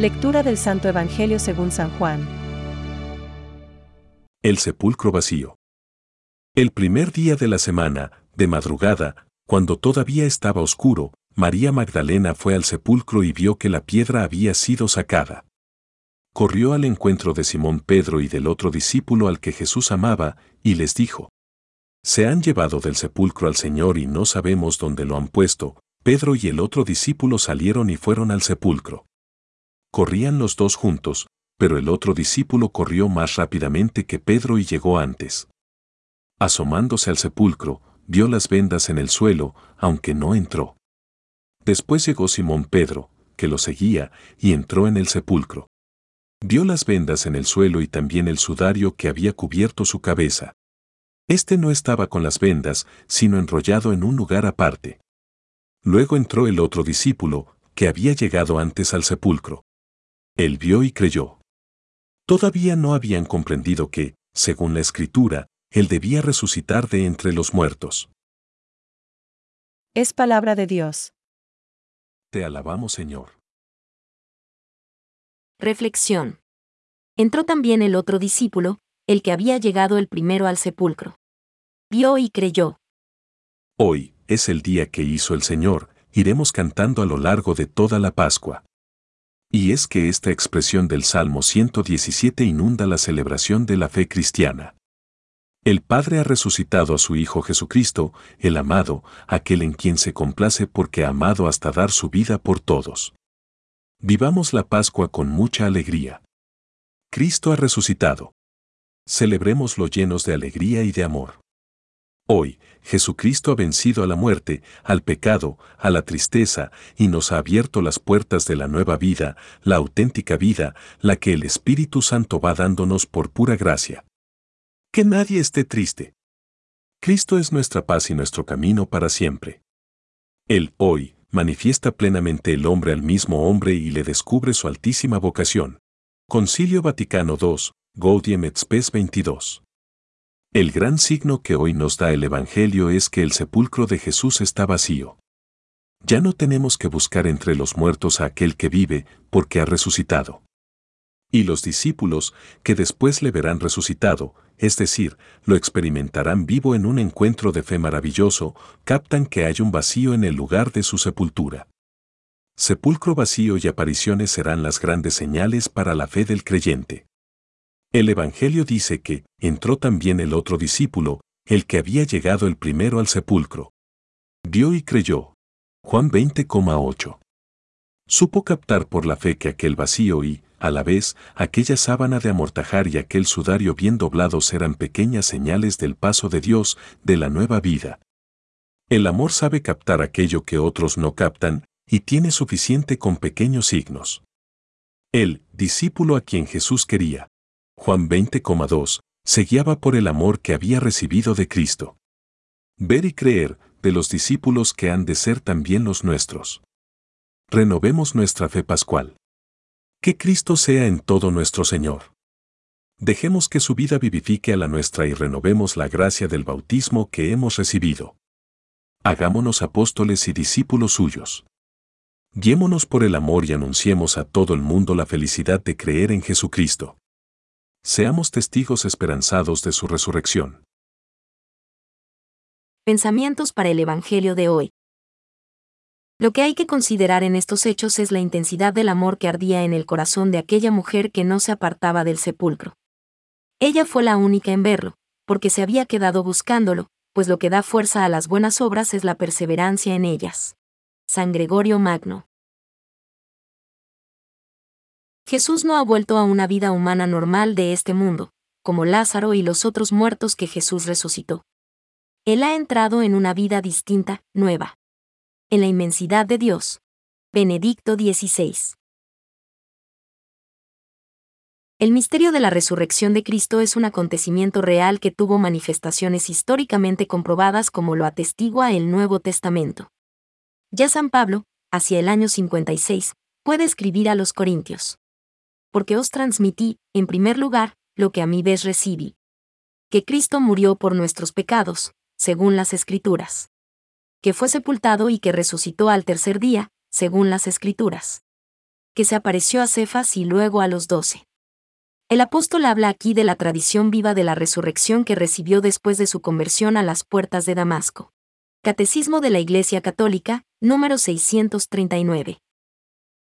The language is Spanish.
Lectura del Santo Evangelio según San Juan. El sepulcro vacío. El primer día de la semana, de madrugada, cuando todavía estaba oscuro, María Magdalena fue al sepulcro y vio que la piedra había sido sacada. Corrió al encuentro de Simón Pedro y del otro discípulo al que Jesús amaba, y les dijo, Se han llevado del sepulcro al Señor y no sabemos dónde lo han puesto. Pedro y el otro discípulo salieron y fueron al sepulcro. Corrían los dos juntos, pero el otro discípulo corrió más rápidamente que Pedro y llegó antes. Asomándose al sepulcro, vio las vendas en el suelo, aunque no entró. Después llegó Simón Pedro, que lo seguía, y entró en el sepulcro. Vio las vendas en el suelo y también el sudario que había cubierto su cabeza. Este no estaba con las vendas, sino enrollado en un lugar aparte. Luego entró el otro discípulo, que había llegado antes al sepulcro. Él vio y creyó. Todavía no habían comprendido que, según la escritura, él debía resucitar de entre los muertos. Es palabra de Dios. Te alabamos, Señor. Reflexión. Entró también el otro discípulo, el que había llegado el primero al sepulcro. Vio y creyó. Hoy es el día que hizo el Señor, iremos cantando a lo largo de toda la Pascua. Y es que esta expresión del Salmo 117 inunda la celebración de la fe cristiana. El Padre ha resucitado a su Hijo Jesucristo, el amado, aquel en quien se complace porque ha amado hasta dar su vida por todos. Vivamos la Pascua con mucha alegría. Cristo ha resucitado. Celebrémoslo llenos de alegría y de amor. Hoy, Jesucristo ha vencido a la muerte, al pecado, a la tristeza, y nos ha abierto las puertas de la nueva vida, la auténtica vida, la que el Espíritu Santo va dándonos por pura gracia. Que nadie esté triste. Cristo es nuestra paz y nuestro camino para siempre. Él, hoy, manifiesta plenamente el hombre al mismo hombre y le descubre su altísima vocación. Concilio Vaticano II, Gaudium et Spes 22. El gran signo que hoy nos da el Evangelio es que el sepulcro de Jesús está vacío. Ya no tenemos que buscar entre los muertos a aquel que vive, porque ha resucitado. Y los discípulos, que después le verán resucitado, es decir, lo experimentarán vivo en un encuentro de fe maravilloso, captan que hay un vacío en el lugar de su sepultura. Sepulcro vacío y apariciones serán las grandes señales para la fe del creyente. El Evangelio dice que entró también el otro discípulo, el que había llegado el primero al sepulcro. Vio y creyó. Juan 20,8. Supo captar por la fe que aquel vacío y, a la vez, aquella sábana de amortajar y aquel sudario bien doblados eran pequeñas señales del paso de Dios, de la nueva vida. El amor sabe captar aquello que otros no captan, y tiene suficiente con pequeños signos. El discípulo a quien Jesús quería, Juan 20,2, se guiaba por el amor que había recibido de Cristo. Ver y creer de los discípulos que han de ser también los nuestros. Renovemos nuestra fe pascual. Que Cristo sea en todo nuestro Señor. Dejemos que su vida vivifique a la nuestra y renovemos la gracia del bautismo que hemos recibido. Hagámonos apóstoles y discípulos suyos. Guiémonos por el amor y anunciemos a todo el mundo la felicidad de creer en Jesucristo. Seamos testigos esperanzados de su resurrección. Pensamientos para el Evangelio de hoy. Lo que hay que considerar en estos hechos es la intensidad del amor que ardía en el corazón de aquella mujer que no se apartaba del sepulcro. Ella fue la única en verlo, porque se había quedado buscándolo, pues lo que da fuerza a las buenas obras es la perseverancia en ellas. San Gregorio Magno. Jesús no ha vuelto a una vida humana normal de este mundo, como Lázaro y los otros muertos que Jesús resucitó. Él ha entrado en una vida distinta, nueva en la inmensidad de Dios. Benedicto XVI. El misterio de la resurrección de Cristo es un acontecimiento real que tuvo manifestaciones históricamente comprobadas como lo atestigua el Nuevo Testamento. Ya San Pablo, hacia el año 56, puede escribir a los Corintios. Porque os transmití, en primer lugar, lo que a mi vez recibí. Que Cristo murió por nuestros pecados, según las Escrituras que fue sepultado y que resucitó al tercer día, según las Escrituras. que se apareció a Cefas y luego a los doce. El apóstol habla aquí de la tradición viva de la resurrección que recibió después de su conversión a las puertas de Damasco. Catecismo de la Iglesia Católica, número 639.